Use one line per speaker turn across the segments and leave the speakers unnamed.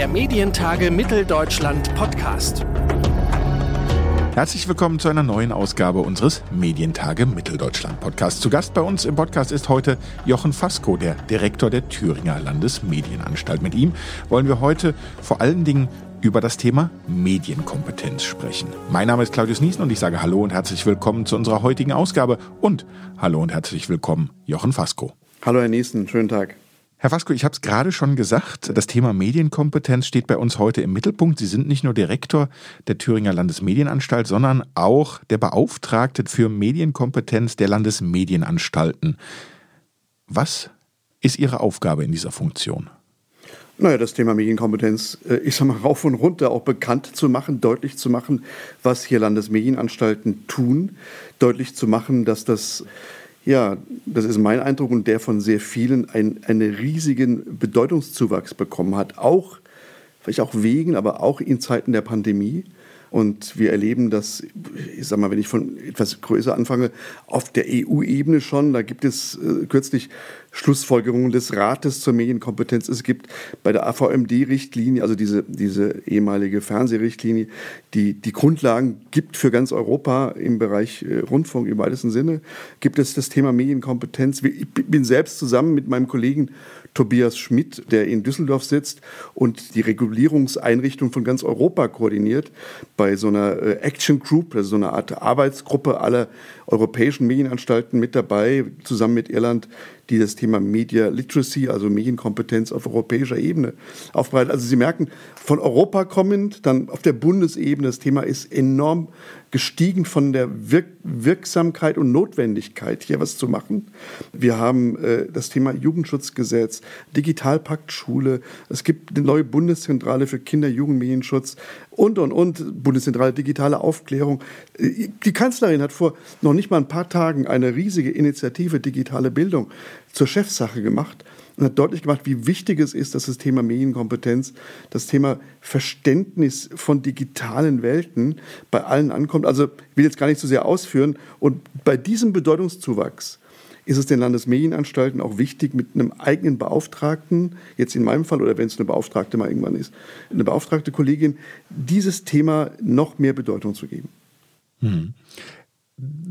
der Medientage Mitteldeutschland Podcast.
Herzlich willkommen zu einer neuen Ausgabe unseres Medientage Mitteldeutschland Podcasts. Zu Gast bei uns im Podcast ist heute Jochen Fasko, der Direktor der Thüringer Landesmedienanstalt. Mit ihm wollen wir heute vor allen Dingen über das Thema Medienkompetenz sprechen. Mein Name ist Claudius Niesen und ich sage Hallo und herzlich willkommen zu unserer heutigen Ausgabe und Hallo und herzlich willkommen Jochen Fasko.
Hallo Herr Niesen, schönen Tag.
Herr Fasko, ich habe es gerade schon gesagt, das Thema Medienkompetenz steht bei uns heute im Mittelpunkt. Sie sind nicht nur Direktor der Thüringer Landesmedienanstalt, sondern auch der Beauftragte für Medienkompetenz der Landesmedienanstalten. Was ist Ihre Aufgabe in dieser Funktion?
Naja, das Thema Medienkompetenz, äh, ich sag mal, rauf und runter auch bekannt zu machen, deutlich zu machen, was hier Landesmedienanstalten tun, deutlich zu machen, dass das ja, das ist mein Eindruck und der von sehr vielen, ein, einen riesigen Bedeutungszuwachs bekommen hat. Auch, vielleicht auch wegen, aber auch in Zeiten der Pandemie. Und wir erleben das, ich sag mal, wenn ich von etwas größer anfange, auf der EU-Ebene schon. Da gibt es äh, kürzlich Schlussfolgerungen des Rates zur Medienkompetenz. Es gibt bei der AVMD-Richtlinie, also diese, diese ehemalige Fernsehrichtlinie, die die Grundlagen gibt für ganz Europa im Bereich äh, Rundfunk im weitesten Sinne, gibt es das Thema Medienkompetenz. Ich bin selbst zusammen mit meinem Kollegen Tobias Schmidt, der in Düsseldorf sitzt und die Regulierungseinrichtung von ganz Europa koordiniert, bei so einer äh, Action Group, also so einer Art Arbeitsgruppe aller europäischen Medienanstalten mit dabei, zusammen mit Irland, die das Thema Media Literacy, also Medienkompetenz auf europäischer Ebene aufbereitet. Also Sie merken, von Europa kommend, dann auf der Bundesebene, das Thema ist enorm gestiegen von der Wirk Wirksamkeit und Notwendigkeit, hier was zu machen. Wir haben äh, das Thema Jugendschutzgesetz, Digitalpakt Schule, es gibt eine neue Bundeszentrale für Kinder-, Jugendmedienschutz und, und, und, Bundeszentrale Digitale Aufklärung. Äh, die Kanzlerin hat vor noch nicht mal ein paar Tagen eine riesige Initiative Digitale Bildung zur Chefsache gemacht und hat deutlich gemacht, wie wichtig es ist, dass das Thema Medienkompetenz, das Thema Verständnis von digitalen Welten bei allen ankommt. Also ich will jetzt gar nicht so sehr ausführen. Und bei diesem Bedeutungszuwachs ist es den Landesmedienanstalten auch wichtig, mit einem eigenen Beauftragten, jetzt in meinem Fall oder wenn es eine Beauftragte mal irgendwann ist, eine beauftragte Kollegin, dieses Thema noch mehr Bedeutung zu geben.
Hm.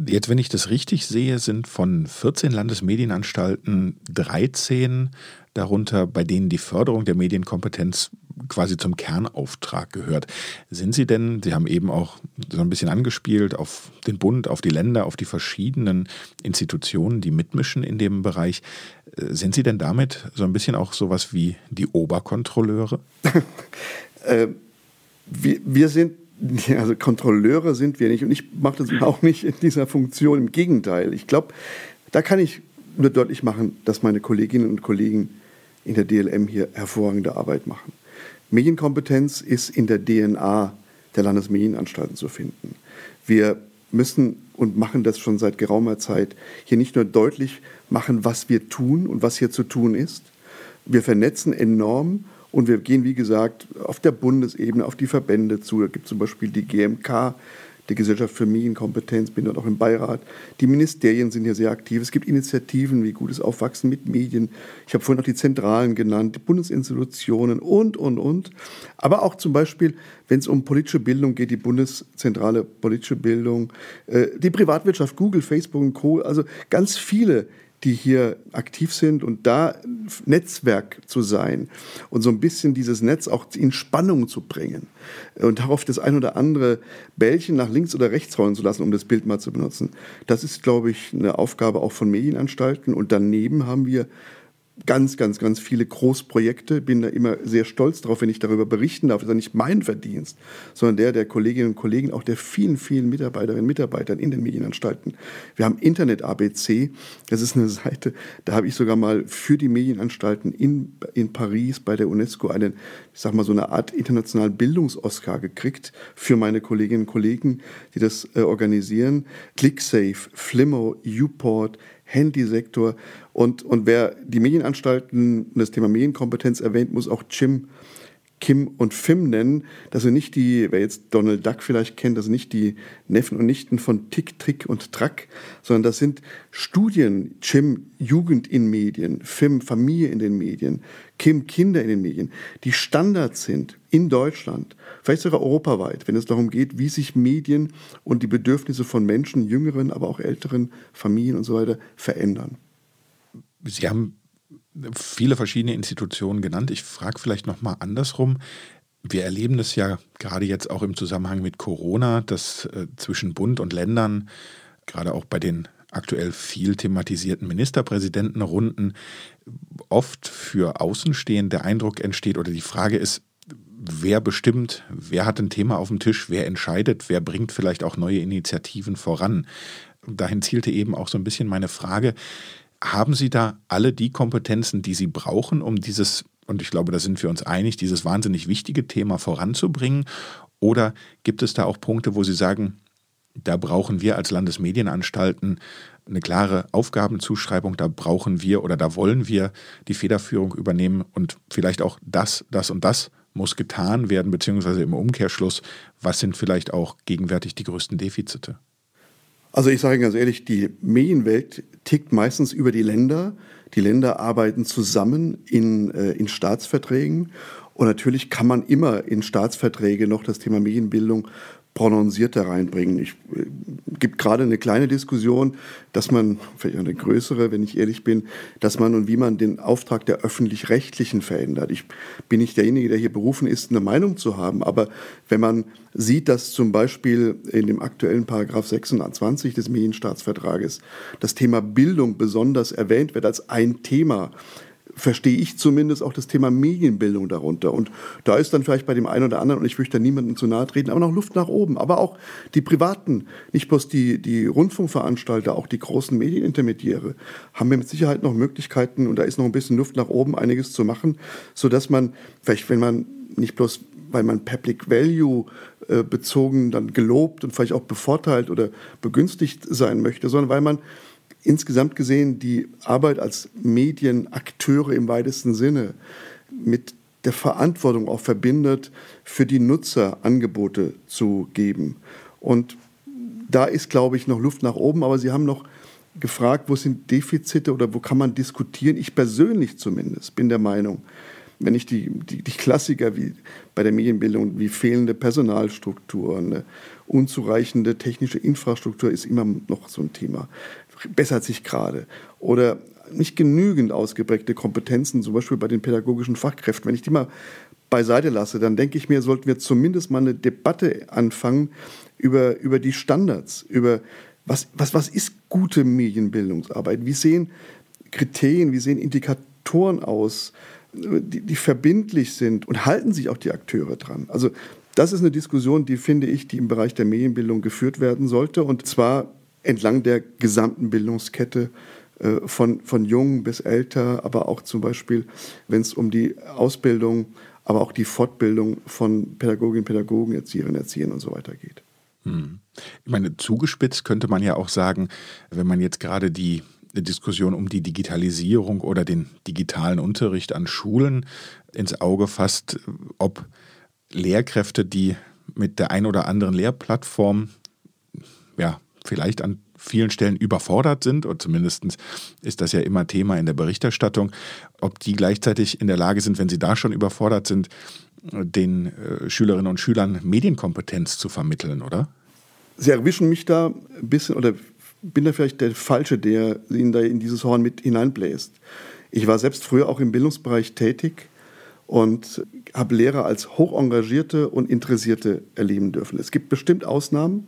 Jetzt, wenn ich das richtig sehe, sind von 14 Landesmedienanstalten 13 darunter, bei denen die Förderung der Medienkompetenz quasi zum Kernauftrag gehört. Sind Sie denn, Sie haben eben auch so ein bisschen angespielt auf den Bund, auf die Länder, auf die verschiedenen Institutionen, die mitmischen in dem Bereich, äh, sind Sie denn damit so ein bisschen auch sowas wie die Oberkontrolleure?
äh, wir, wir sind also Kontrolleure sind wir nicht und ich mache das auch nicht in dieser Funktion. Im Gegenteil, ich glaube, da kann ich nur deutlich machen, dass meine Kolleginnen und Kollegen in der DLM hier hervorragende Arbeit machen. Medienkompetenz ist in der DNA der Landesmedienanstalten zu finden. Wir müssen und machen das schon seit geraumer Zeit hier nicht nur deutlich machen, was wir tun und was hier zu tun ist. Wir vernetzen enorm und wir gehen, wie gesagt, auf der Bundesebene auf die Verbände zu. Da gibt es zum Beispiel die GMK, die Gesellschaft für Medienkompetenz, bin dort auch im Beirat. Die Ministerien sind hier sehr aktiv. Es gibt Initiativen wie Gutes Aufwachsen mit Medien. Ich habe vorhin auch die Zentralen genannt, die Bundesinstitutionen und, und, und. Aber auch zum Beispiel, wenn es um politische Bildung geht, die Bundeszentrale politische Bildung, äh, die Privatwirtschaft, Google, Facebook und Co. Also ganz viele die hier aktiv sind und da Netzwerk zu sein und so ein bisschen dieses Netz auch in Spannung zu bringen und darauf das ein oder andere Bällchen nach links oder rechts rollen zu lassen, um das Bild mal zu benutzen. Das ist, glaube ich, eine Aufgabe auch von Medienanstalten und daneben haben wir ganz, ganz, ganz viele Großprojekte. Bin da immer sehr stolz drauf, wenn ich darüber berichten darf. Das ist ja nicht mein Verdienst, sondern der der Kolleginnen und Kollegen, auch der vielen, vielen Mitarbeiterinnen und Mitarbeiter in den Medienanstalten. Wir haben Internet ABC. Das ist eine Seite, da habe ich sogar mal für die Medienanstalten in, in Paris bei der UNESCO einen, ich sag mal, so eine Art internationalen Bildungs-Oscar gekriegt für meine Kolleginnen und Kollegen, die das äh, organisieren. ClickSafe, Flimmo, Uport, Handysektor. Und, und wer die Medienanstalten und das Thema Medienkompetenz erwähnt, muss auch Jim Kim und Fim nennen. Das sind nicht die, wer jetzt Donald Duck vielleicht kennt, das sind nicht die Neffen und Nichten von Tick, Trick und Track, sondern das sind Studien, Jim Jugend in Medien, Fim Familie in den Medien, Kim Kinder in den Medien, die Standards sind in Deutschland, vielleicht sogar europaweit, wenn es darum geht, wie sich Medien und die Bedürfnisse von Menschen, jüngeren, aber auch älteren Familien und so weiter verändern.
Sie haben viele verschiedene Institutionen genannt. Ich frage vielleicht noch mal andersrum. Wir erleben das ja gerade jetzt auch im Zusammenhang mit Corona, dass äh, zwischen Bund und Ländern, gerade auch bei den aktuell viel thematisierten Ministerpräsidentenrunden, oft für Außenstehende der Eindruck entsteht oder die Frage ist, wer bestimmt, wer hat ein Thema auf dem Tisch, wer entscheidet, wer bringt vielleicht auch neue Initiativen voran. Dahin zielte eben auch so ein bisschen meine Frage, haben Sie da alle die Kompetenzen, die Sie brauchen, um dieses, und ich glaube, da sind wir uns einig, dieses wahnsinnig wichtige Thema voranzubringen? Oder gibt es da auch Punkte, wo Sie sagen, da brauchen wir als Landesmedienanstalten eine klare Aufgabenzuschreibung, da brauchen wir oder da wollen wir die Federführung übernehmen und vielleicht auch das, das und das muss getan werden, beziehungsweise im Umkehrschluss, was sind vielleicht auch gegenwärtig die größten Defizite?
Also ich sage ganz ehrlich, die Medienwelt tickt meistens über die Länder. Die Länder arbeiten zusammen in, äh, in Staatsverträgen. Und natürlich kann man immer in Staatsverträge noch das Thema Medienbildung prononcierter reinbringen. Ich äh, gibt gerade eine kleine Diskussion, dass man, vielleicht eine größere, wenn ich ehrlich bin, dass man und wie man den Auftrag der öffentlich-rechtlichen verändert. Ich bin nicht derjenige, der hier berufen ist, eine Meinung zu haben, aber wenn man sieht, dass zum Beispiel in dem aktuellen Paragraph 26 des Medienstaatsvertrages das Thema Bildung besonders erwähnt wird als ein Thema, verstehe ich zumindest auch das Thema Medienbildung darunter. Und da ist dann vielleicht bei dem einen oder anderen, und ich möchte da niemandem zu nahe treten, aber noch Luft nach oben. Aber auch die Privaten, nicht bloß die, die Rundfunkveranstalter, auch die großen Medienintermediäre, haben wir mit Sicherheit noch Möglichkeiten, und da ist noch ein bisschen Luft nach oben, einiges zu machen, sodass man, vielleicht wenn man nicht bloß, weil man Public Value äh, bezogen dann gelobt und vielleicht auch bevorteilt oder begünstigt sein möchte, sondern weil man insgesamt gesehen die Arbeit als Medienakteure im weitesten Sinne mit der Verantwortung auch verbindet, für die Nutzer Angebote zu geben. Und da ist, glaube ich, noch Luft nach oben, aber Sie haben noch gefragt, wo sind Defizite oder wo kann man diskutieren. Ich persönlich zumindest bin der Meinung, wenn ich die, die, die Klassiker wie bei der Medienbildung, wie fehlende Personalstruktur, eine unzureichende technische Infrastruktur ist immer noch so ein Thema bessert sich gerade. Oder nicht genügend ausgeprägte Kompetenzen, zum Beispiel bei den pädagogischen Fachkräften. Wenn ich die mal beiseite lasse, dann denke ich mir, sollten wir zumindest mal eine Debatte anfangen über, über die Standards, über was, was, was ist gute Medienbildungsarbeit? Wie sehen Kriterien, wie sehen Indikatoren aus, die, die verbindlich sind und halten sich auch die Akteure dran? Also das ist eine Diskussion, die finde ich, die im Bereich der Medienbildung geführt werden sollte. Und zwar entlang der gesamten Bildungskette äh, von, von jung bis älter, aber auch zum Beispiel, wenn es um die Ausbildung, aber auch die Fortbildung von Pädagoginnen, Pädagogen, Erzieherinnen, Erziehern und so weiter geht.
Hm. Ich meine, zugespitzt könnte man ja auch sagen, wenn man jetzt gerade die Diskussion um die Digitalisierung oder den digitalen Unterricht an Schulen ins Auge fasst, ob Lehrkräfte, die mit der ein oder anderen Lehrplattform ja, vielleicht an vielen Stellen überfordert sind, und zumindest ist das ja immer Thema in der Berichterstattung, ob die gleichzeitig in der Lage sind, wenn sie da schon überfordert sind, den äh, Schülerinnen und Schülern Medienkompetenz zu vermitteln, oder?
Sie erwischen mich da ein bisschen, oder bin da vielleicht der Falsche, der Ihnen da in dieses Horn mit hineinbläst. Ich war selbst früher auch im Bildungsbereich tätig und habe Lehrer als hochengagierte und Interessierte erleben dürfen. Es gibt bestimmt Ausnahmen,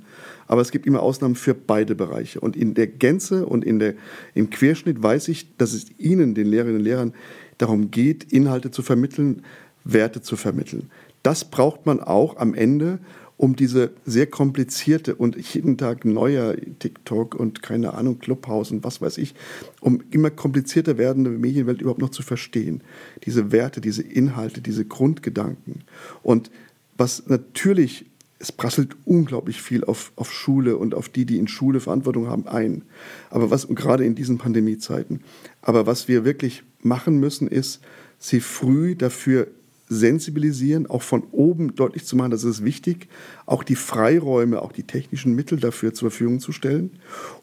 aber es gibt immer Ausnahmen für beide Bereiche. Und in der Gänze und in der, im Querschnitt weiß ich, dass es Ihnen, den Lehrerinnen und Lehrern, darum geht, Inhalte zu vermitteln, Werte zu vermitteln. Das braucht man auch am Ende, um diese sehr komplizierte und jeden Tag neuer TikTok und keine Ahnung, Clubhouse und was weiß ich, um immer komplizierter werdende Medienwelt überhaupt noch zu verstehen. Diese Werte, diese Inhalte, diese Grundgedanken. Und was natürlich es prasselt unglaublich viel auf, auf Schule und auf die, die in Schule Verantwortung haben, ein. Aber was, gerade in diesen Pandemiezeiten, aber was wir wirklich machen müssen, ist, sie früh dafür sensibilisieren, auch von oben deutlich zu machen, dass es wichtig, auch die Freiräume, auch die technischen Mittel dafür zur Verfügung zu stellen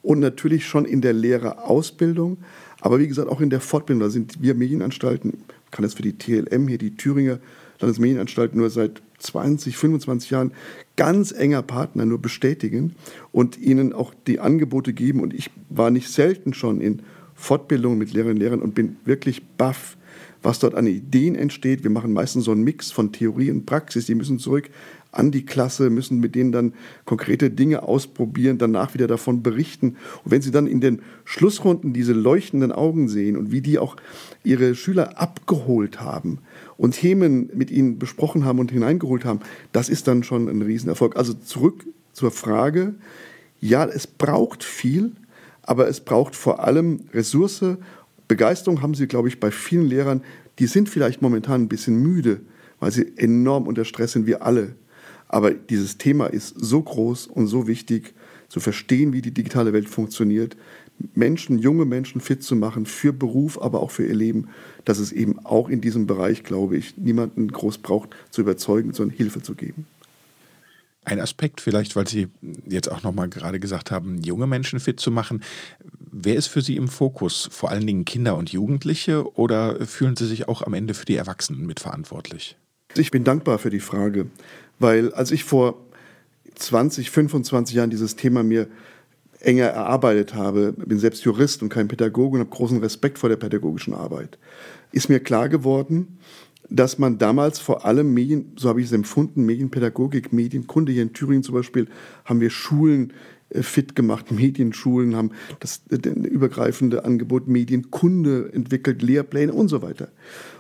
und natürlich schon in der Lehrerausbildung, aber wie gesagt auch in der Fortbildung. Da sind wir Medienanstalten, kann das für die TLM hier, die Thüringer Landesmedienanstalt nur seit 20, 25 Jahren ganz enger Partner nur bestätigen und ihnen auch die Angebote geben. Und ich war nicht selten schon in Fortbildungen mit Lehrerinnen und Lehrern und bin wirklich baff, was dort an Ideen entsteht. Wir machen meistens so einen Mix von Theorie und Praxis. Die müssen zurück an die Klasse, müssen mit denen dann konkrete Dinge ausprobieren, danach wieder davon berichten. Und wenn sie dann in den Schlussrunden diese leuchtenden Augen sehen und wie die auch ihre Schüler abgeholt haben und Themen mit ihnen besprochen haben und hineingeholt haben, das ist dann schon ein Riesenerfolg. Also zurück zur Frage, ja, es braucht viel, aber es braucht vor allem Ressource. Begeisterung haben sie, glaube ich, bei vielen Lehrern. Die sind vielleicht momentan ein bisschen müde, weil sie enorm unter Stress sind, wir alle. Aber dieses Thema ist so groß und so wichtig, zu verstehen, wie die digitale Welt funktioniert, Menschen, junge Menschen fit zu machen für Beruf, aber auch für ihr Leben, dass es eben auch in diesem Bereich, glaube ich, niemanden groß braucht, zu überzeugen, sondern Hilfe zu geben.
Ein Aspekt vielleicht, weil Sie jetzt auch noch mal gerade gesagt haben, junge Menschen fit zu machen. Wer ist für Sie im Fokus? Vor allen Dingen Kinder und Jugendliche oder fühlen Sie sich auch am Ende für die Erwachsenen mitverantwortlich?
Ich bin dankbar für die Frage, weil als ich vor 20, 25 Jahren dieses Thema mir enger erarbeitet habe, bin selbst Jurist und kein Pädagoge und habe großen Respekt vor der pädagogischen Arbeit, ist mir klar geworden, dass man damals vor allem Medien, so habe ich es empfunden, Medienpädagogik, Medienkunde, hier in Thüringen zum Beispiel, haben wir Schulen äh, fit gemacht, Medienschulen haben das, das übergreifende Angebot Medienkunde entwickelt, Lehrpläne und so weiter.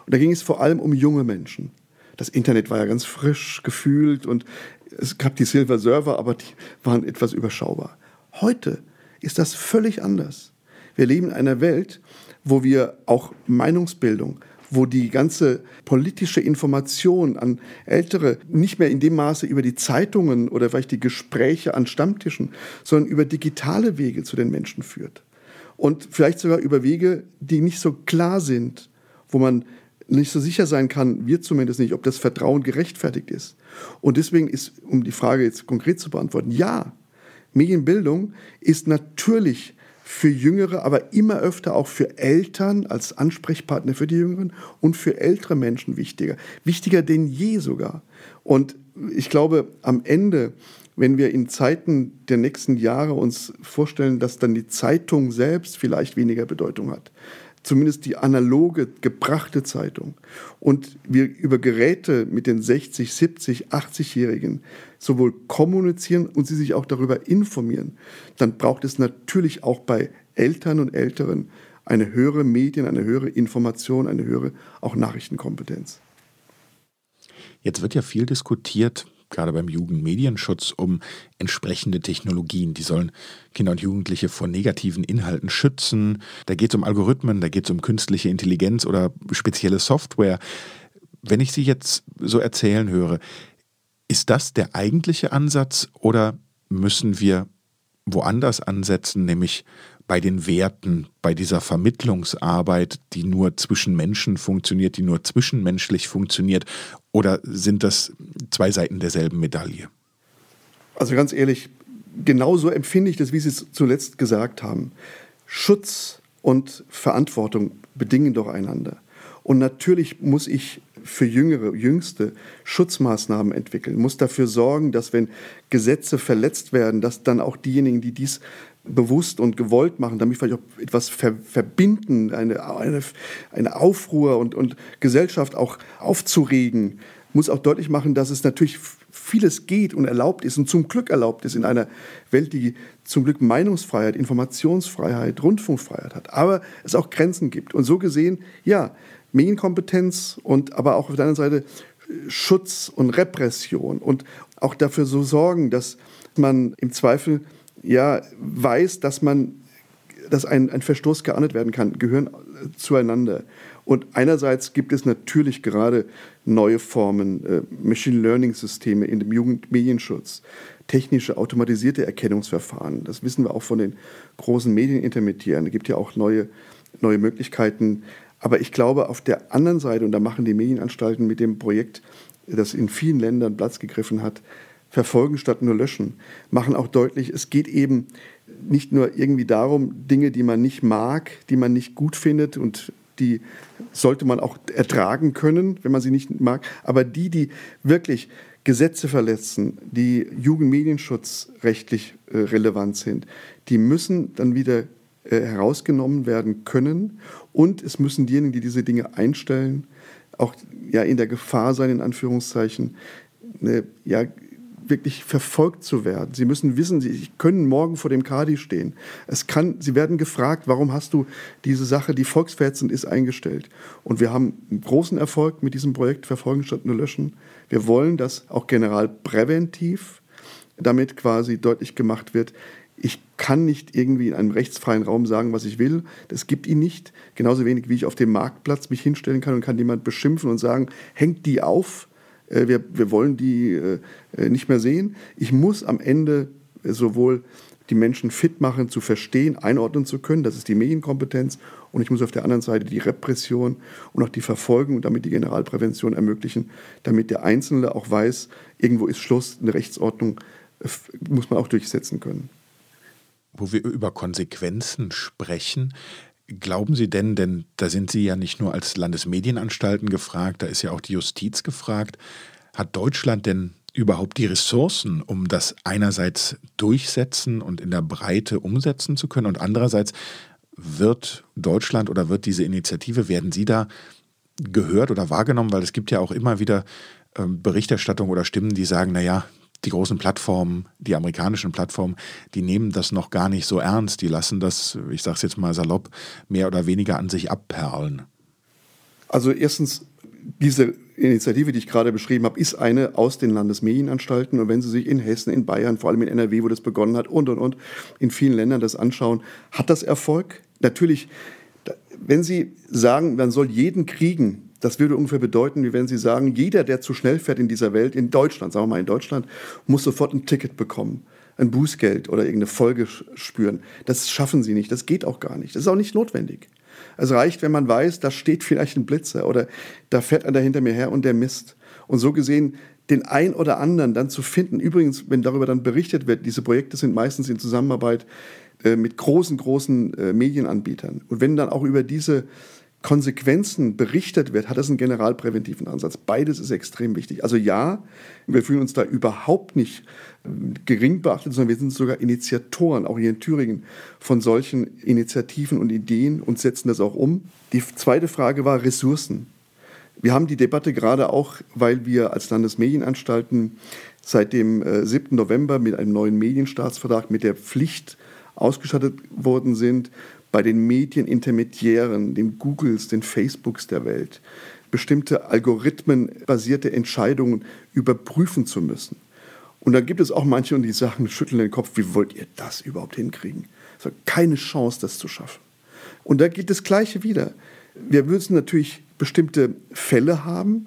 Und da ging es vor allem um junge Menschen. Das Internet war ja ganz frisch gefühlt und es gab die Silver Server, aber die waren etwas überschaubar. Heute ist das völlig anders. Wir leben in einer Welt, wo wir auch Meinungsbildung, wo die ganze politische Information an Ältere nicht mehr in dem Maße über die Zeitungen oder vielleicht die Gespräche an Stammtischen, sondern über digitale Wege zu den Menschen führt. Und vielleicht sogar über Wege, die nicht so klar sind, wo man nicht so sicher sein kann, wir zumindest nicht, ob das Vertrauen gerechtfertigt ist. Und deswegen ist, um die Frage jetzt konkret zu beantworten, ja, Medienbildung ist natürlich für Jüngere, aber immer öfter auch für Eltern als Ansprechpartner für die Jüngeren und für ältere Menschen wichtiger. Wichtiger denn je sogar. Und ich glaube, am Ende, wenn wir in Zeiten der nächsten Jahre uns vorstellen, dass dann die Zeitung selbst vielleicht weniger Bedeutung hat, zumindest die analoge, gebrachte Zeitung. Und wir über Geräte mit den 60, 70, 80-Jährigen sowohl kommunizieren und sie sich auch darüber informieren, dann braucht es natürlich auch bei Eltern und Älteren eine höhere Medien, eine höhere Information, eine höhere auch Nachrichtenkompetenz.
Jetzt wird ja viel diskutiert, gerade beim Jugendmedienschutz, um entsprechende Technologien. Die sollen Kinder und Jugendliche vor negativen Inhalten schützen. Da geht es um Algorithmen, da geht es um künstliche Intelligenz oder spezielle Software. Wenn ich Sie jetzt so erzählen höre, ist das der eigentliche Ansatz oder müssen wir woanders ansetzen, nämlich bei den Werten, bei dieser Vermittlungsarbeit, die nur zwischen Menschen funktioniert, die nur zwischenmenschlich funktioniert? Oder sind das zwei Seiten derselben Medaille?
Also ganz ehrlich, genauso empfinde ich das, wie Sie es zuletzt gesagt haben. Schutz und Verantwortung bedingen doch einander. Und natürlich muss ich für Jüngere, Jüngste Schutzmaßnahmen entwickeln, muss dafür sorgen, dass wenn Gesetze verletzt werden, dass dann auch diejenigen, die dies bewusst und gewollt machen, damit vielleicht auch etwas ver verbinden, eine, eine, eine Aufruhr und, und Gesellschaft auch aufzuregen, muss auch deutlich machen, dass es natürlich vieles geht und erlaubt ist und zum Glück erlaubt ist in einer Welt, die zum Glück Meinungsfreiheit, Informationsfreiheit, Rundfunkfreiheit hat, aber es auch Grenzen gibt. Und so gesehen, ja, Medienkompetenz und aber auch auf der anderen Seite Schutz und Repression und auch dafür so sorgen, dass man im Zweifel ja weiß, dass man dass ein, ein Verstoß geahndet werden kann, gehören zueinander. Und einerseits gibt es natürlich gerade neue Formen, äh, Machine Learning Systeme in dem Jugendmedienschutz, technische automatisierte Erkennungsverfahren. Das wissen wir auch von den großen Medienintermediären. Es gibt ja auch neue, neue Möglichkeiten, Aber ich glaube, auf der anderen Seite, und da machen die Medienanstalten mit dem Projekt, das in vielen Ländern Platz gegriffen hat, verfolgen statt nur löschen, machen auch deutlich, es geht eben nicht nur irgendwie darum, Dinge, die man nicht mag, die man nicht gut findet und die sollte man auch ertragen können, wenn man sie nicht mag, aber die, die wirklich Gesetze verletzen, die jugendmedienschutzrechtlich äh, relevant sind, die müssen dann wieder äh, herausgenommen werden können und es müssen diejenigen, die diese Dinge einstellen, auch ja in der Gefahr sein, in Anführungszeichen, ne, ja, wirklich verfolgt zu werden. Sie müssen wissen, sie können morgen vor dem Kadi stehen. Es kann, sie werden gefragt, warum hast du diese Sache, die volksverhetzend ist, eingestellt? Und wir haben einen großen Erfolg mit diesem Projekt Verfolgen statt nur löschen. Wir wollen, dass auch generalpräventiv damit quasi deutlich gemacht wird, ich kann nicht irgendwie in einem rechtsfreien Raum sagen, was ich will. Das gibt ihn nicht. Genauso wenig, wie ich auf dem Marktplatz mich hinstellen kann und kann jemand beschimpfen und sagen, hängt die auf wir, wir wollen die äh, äh, nicht mehr sehen. Ich muss am Ende sowohl die Menschen fit machen, zu verstehen, einordnen zu können, das ist die Medienkompetenz, und ich muss auf der anderen Seite die Repression und auch die Verfolgung und damit die Generalprävention ermöglichen, damit der Einzelne auch weiß, irgendwo ist Schluss, eine Rechtsordnung muss man auch durchsetzen können.
Wo wir über Konsequenzen sprechen, Glauben Sie denn, denn da sind Sie ja nicht nur als Landesmedienanstalten gefragt, da ist ja auch die Justiz gefragt, hat Deutschland denn überhaupt die Ressourcen, um das einerseits durchsetzen und in der Breite umsetzen zu können? Und andererseits wird Deutschland oder wird diese Initiative, werden Sie da gehört oder wahrgenommen, weil es gibt ja auch immer wieder ähm, Berichterstattung oder Stimmen, die sagen, naja, die großen Plattformen, die amerikanischen Plattformen, die nehmen das noch gar nicht so ernst. Die lassen das, ich sage es jetzt mal salopp, mehr oder weniger an sich abperlen.
Also erstens, diese Initiative, die ich gerade beschrieben habe, ist eine aus den Landesmedienanstalten. Und wenn Sie sich in Hessen, in Bayern, vor allem in NRW, wo das begonnen hat, und, und, und, in vielen Ländern das anschauen, hat das Erfolg? Natürlich, wenn Sie sagen, man soll jeden kriegen, das würde ungefähr bedeuten, wie wenn Sie sagen, jeder, der zu schnell fährt in dieser Welt, in Deutschland, sagen wir mal in Deutschland, muss sofort ein Ticket bekommen, ein Bußgeld oder irgendeine Folge spüren. Das schaffen Sie nicht, das geht auch gar nicht. Das ist auch nicht notwendig. Es reicht, wenn man weiß, da steht vielleicht ein Blitzer oder da fährt einer hinter mir her und der misst. Und so gesehen den ein oder anderen dann zu finden. Übrigens, wenn darüber dann berichtet wird, diese Projekte sind meistens in Zusammenarbeit äh, mit großen, großen äh, Medienanbietern. Und wenn dann auch über diese Konsequenzen berichtet wird, hat das einen generalpräventiven Ansatz. Beides ist extrem wichtig. Also ja, wir fühlen uns da überhaupt nicht ähm, gering beachtet, sondern wir sind sogar Initiatoren, auch hier in Thüringen, von solchen Initiativen und Ideen und setzen das auch um. Die zweite Frage war Ressourcen. Wir haben die Debatte gerade auch, weil wir als Landesmedienanstalten seit dem 7. Äh, November mit einem neuen Medienstaatsvertrag mit der Pflicht ausgestattet worden sind, bei den Medienintermediären, den Googles, den Facebooks der Welt, bestimmte algorithmenbasierte Entscheidungen überprüfen zu müssen. Und da gibt es auch manche, die sagen, schütteln den Kopf, wie wollt ihr das überhaupt hinkriegen? Also keine Chance, das zu schaffen. Und da gilt das Gleiche wieder. Wir müssen natürlich bestimmte Fälle haben,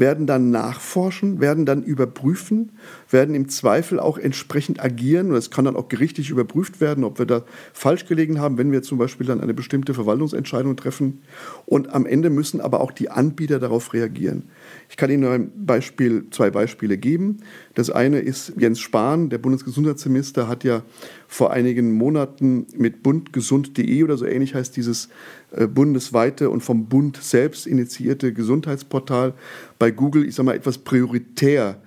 werden dann nachforschen, werden dann überprüfen, werden im Zweifel auch entsprechend agieren. Und es kann dann auch gerichtlich überprüft werden, ob wir da falsch gelegen haben, wenn wir zum Beispiel dann eine bestimmte Verwaltungsentscheidung treffen. Und am Ende müssen aber auch die Anbieter darauf reagieren. Ich kann Ihnen ein Beispiel, zwei Beispiele geben. Das eine ist Jens Spahn, der Bundesgesundheitsminister, hat ja vor einigen Monaten mit bundgesund.de oder so ähnlich heißt dieses äh, bundesweite und vom Bund selbst initiierte Gesundheitsportal bei Google, ich sage mal, etwas prioritär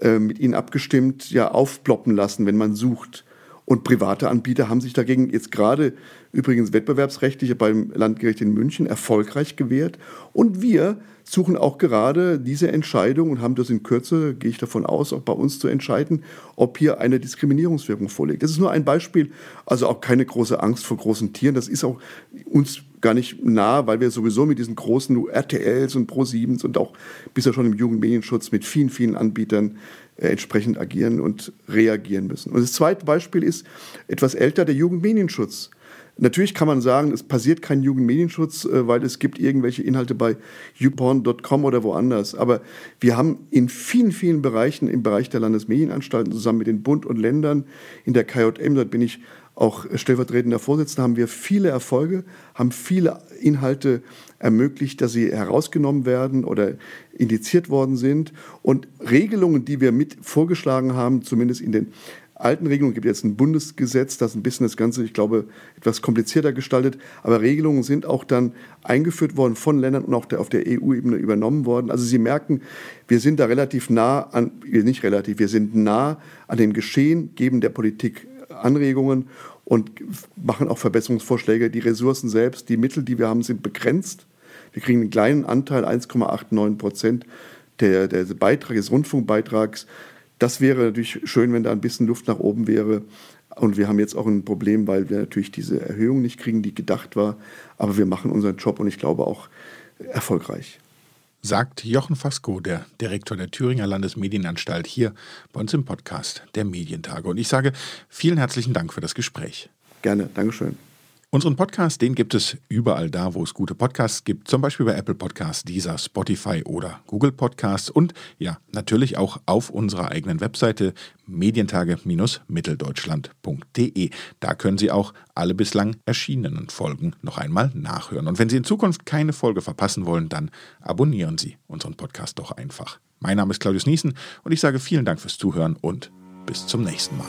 äh, mit ihnen abgestimmt, ja, aufploppen lassen, wenn man sucht. Und private Anbieter haben sich dagegen jetzt gerade übrigens wettbewerbsrechtliche beim Landgericht in München erfolgreich gewehrt. Und wir suchen auch gerade diese Entscheidung und haben das in Kürze, gehe ich davon aus, auch bei uns zu entscheiden, ob hier eine Diskriminierungswirkung vorliegt. Das ist nur ein Beispiel, also auch keine große Angst vor großen Tieren. Das ist auch uns gar nicht nah, weil wir sowieso mit diesen großen RTLs und Pro7s und auch bisher schon im Jugendmedienschutz mit vielen, vielen Anbietern äh, entsprechend agieren und reagieren müssen. Und das zweite Beispiel ist etwas älter, der Jugendmedienschutz Natürlich kann man sagen, es passiert kein Jugendmedienschutz, äh, weil es gibt irgendwelche Inhalte bei youporn.com oder woanders. Aber wir haben in vielen, vielen Bereichen, im Bereich der Landesmedienanstalten zusammen mit den Bund und Ländern, in der KJM, dort bin ich auch stellvertretender Vorsitzender, haben wir viele Erfolge, haben viele Inhalte ermöglicht, dass sie herausgenommen werden oder indiziert worden sind. Und Regelungen, die wir mit vorgeschlagen haben, zumindest in den alten Regelungen, gibt jetzt ein Bundesgesetz, das ein bisschen das Ganze, ich glaube, etwas komplizierter gestaltet, aber Regelungen sind auch dann eingeführt worden von Ländern und auch der, auf der EU-Ebene übernommen worden. Also Sie merken, wir sind da relativ nah an, nicht relativ, wir sind nah an dem Geschehen, geben der Politik Anregungen und machen auch Verbesserungsvorschläge. Die Ressourcen selbst, die Mittel, die wir haben, sind begrenzt. Wir kriegen einen kleinen Anteil, 1,89 Prozent der, der Beitrag, des Rundfunkbeitrags. Das wäre natürlich schön, wenn da ein bisschen Luft nach oben wäre. Und wir haben jetzt auch ein Problem, weil wir natürlich diese Erhöhung nicht kriegen, die gedacht war. Aber wir machen unseren Job und ich glaube auch erfolgreich
sagt Jochen Fasko, der Direktor der Thüringer Landesmedienanstalt, hier bei uns im Podcast der Medientage. Und ich sage vielen herzlichen Dank für das Gespräch.
Gerne, Dankeschön.
Unseren Podcast, den gibt es überall da, wo es gute Podcasts gibt, zum Beispiel bei Apple Podcasts, Deezer, Spotify oder Google Podcasts und ja, natürlich auch auf unserer eigenen Webseite medientage-mitteldeutschland.de. Da können Sie auch alle bislang erschienenen Folgen noch einmal nachhören. Und wenn Sie in Zukunft keine Folge verpassen wollen, dann abonnieren Sie unseren Podcast doch einfach. Mein Name ist Claudius Niesen und ich sage vielen Dank fürs Zuhören und bis zum nächsten Mal